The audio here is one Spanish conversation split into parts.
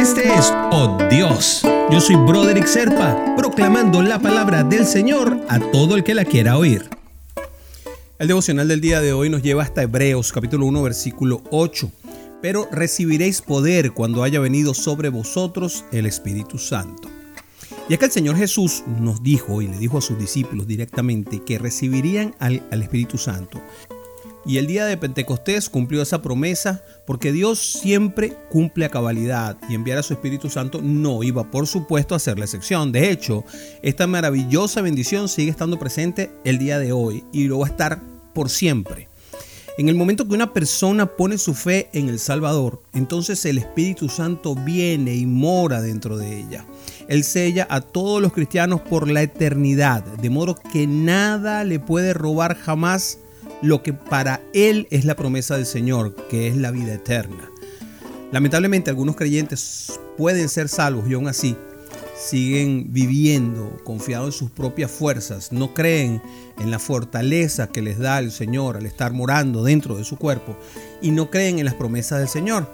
Este es Oh Dios. Yo soy Broderick Serpa, proclamando la palabra del Señor a todo el que la quiera oír. El devocional del día de hoy nos lleva hasta Hebreos capítulo 1 versículo 8. Pero recibiréis poder cuando haya venido sobre vosotros el Espíritu Santo. Y acá el Señor Jesús nos dijo y le dijo a sus discípulos directamente que recibirían al, al Espíritu Santo. Y el día de Pentecostés cumplió esa promesa porque Dios siempre cumple a cabalidad y enviar a su Espíritu Santo no iba por supuesto a ser la excepción. De hecho, esta maravillosa bendición sigue estando presente el día de hoy y lo va a estar por siempre. En el momento que una persona pone su fe en el Salvador, entonces el Espíritu Santo viene y mora dentro de ella. Él sella a todos los cristianos por la eternidad, de modo que nada le puede robar jamás lo que para él es la promesa del Señor, que es la vida eterna. Lamentablemente algunos creyentes pueden ser salvos y aún así siguen viviendo confiados en sus propias fuerzas, no creen en la fortaleza que les da el Señor al estar morando dentro de su cuerpo y no creen en las promesas del Señor.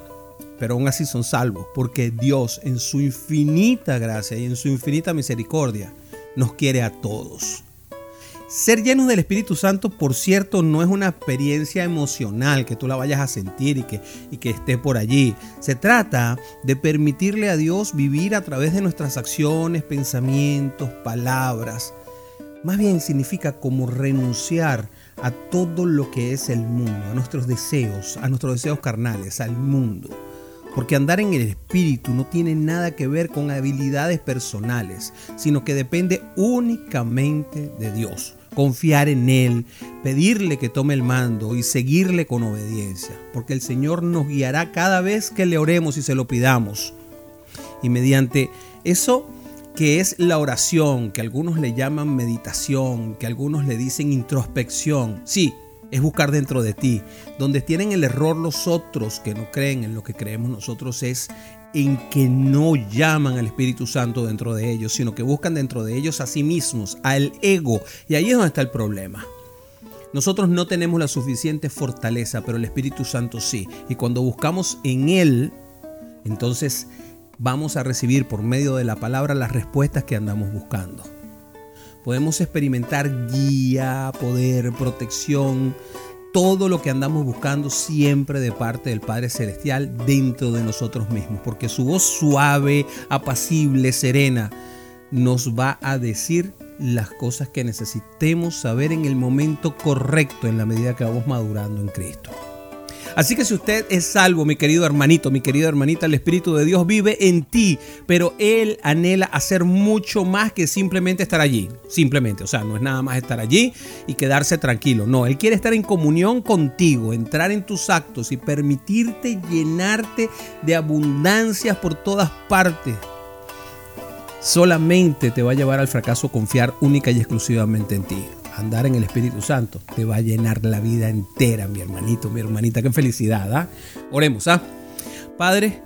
Pero aún así son salvos porque Dios en su infinita gracia y en su infinita misericordia nos quiere a todos. Ser llenos del Espíritu Santo, por cierto, no es una experiencia emocional que tú la vayas a sentir y que, y que esté por allí. Se trata de permitirle a Dios vivir a través de nuestras acciones, pensamientos, palabras. Más bien significa como renunciar a todo lo que es el mundo, a nuestros deseos, a nuestros deseos carnales, al mundo. Porque andar en el espíritu no tiene nada que ver con habilidades personales, sino que depende únicamente de Dios. Confiar en Él, pedirle que tome el mando y seguirle con obediencia. Porque el Señor nos guiará cada vez que le oremos y se lo pidamos. Y mediante eso que es la oración, que algunos le llaman meditación, que algunos le dicen introspección. Sí, es buscar dentro de ti. Donde tienen el error los otros que no creen en lo que creemos nosotros es en que no llaman al Espíritu Santo dentro de ellos, sino que buscan dentro de ellos a sí mismos, al ego. Y ahí es donde está el problema. Nosotros no tenemos la suficiente fortaleza, pero el Espíritu Santo sí. Y cuando buscamos en Él, entonces vamos a recibir por medio de la palabra las respuestas que andamos buscando podemos experimentar guía, poder, protección, todo lo que andamos buscando siempre de parte del Padre Celestial dentro de nosotros mismos, porque su voz suave, apacible, serena, nos va a decir las cosas que necesitemos saber en el momento correcto en la medida que vamos madurando en Cristo. Así que si usted es salvo, mi querido hermanito, mi querida hermanita, el Espíritu de Dios vive en ti, pero Él anhela hacer mucho más que simplemente estar allí. Simplemente, o sea, no es nada más estar allí y quedarse tranquilo. No, Él quiere estar en comunión contigo, entrar en tus actos y permitirte llenarte de abundancias por todas partes solamente te va a llevar al fracaso confiar única y exclusivamente en ti andar en el Espíritu Santo te va a llenar la vida entera, mi hermanito, mi hermanita. Qué felicidad, ¿ah? Oremos, ¿ah? Padre,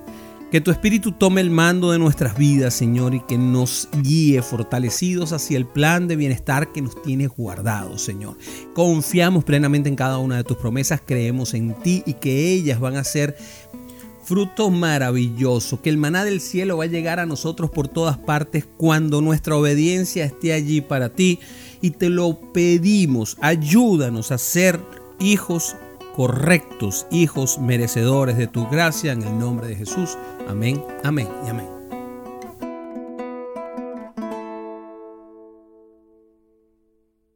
que tu Espíritu tome el mando de nuestras vidas, Señor, y que nos guíe fortalecidos hacia el plan de bienestar que nos tienes guardado, Señor. Confiamos plenamente en cada una de tus promesas, creemos en ti y que ellas van a ser fruto maravilloso, que el maná del cielo va a llegar a nosotros por todas partes cuando nuestra obediencia esté allí para ti y te lo pedimos. Ayúdanos a ser hijos correctos, hijos merecedores de tu gracia en el nombre de Jesús. Amén, amén y amén.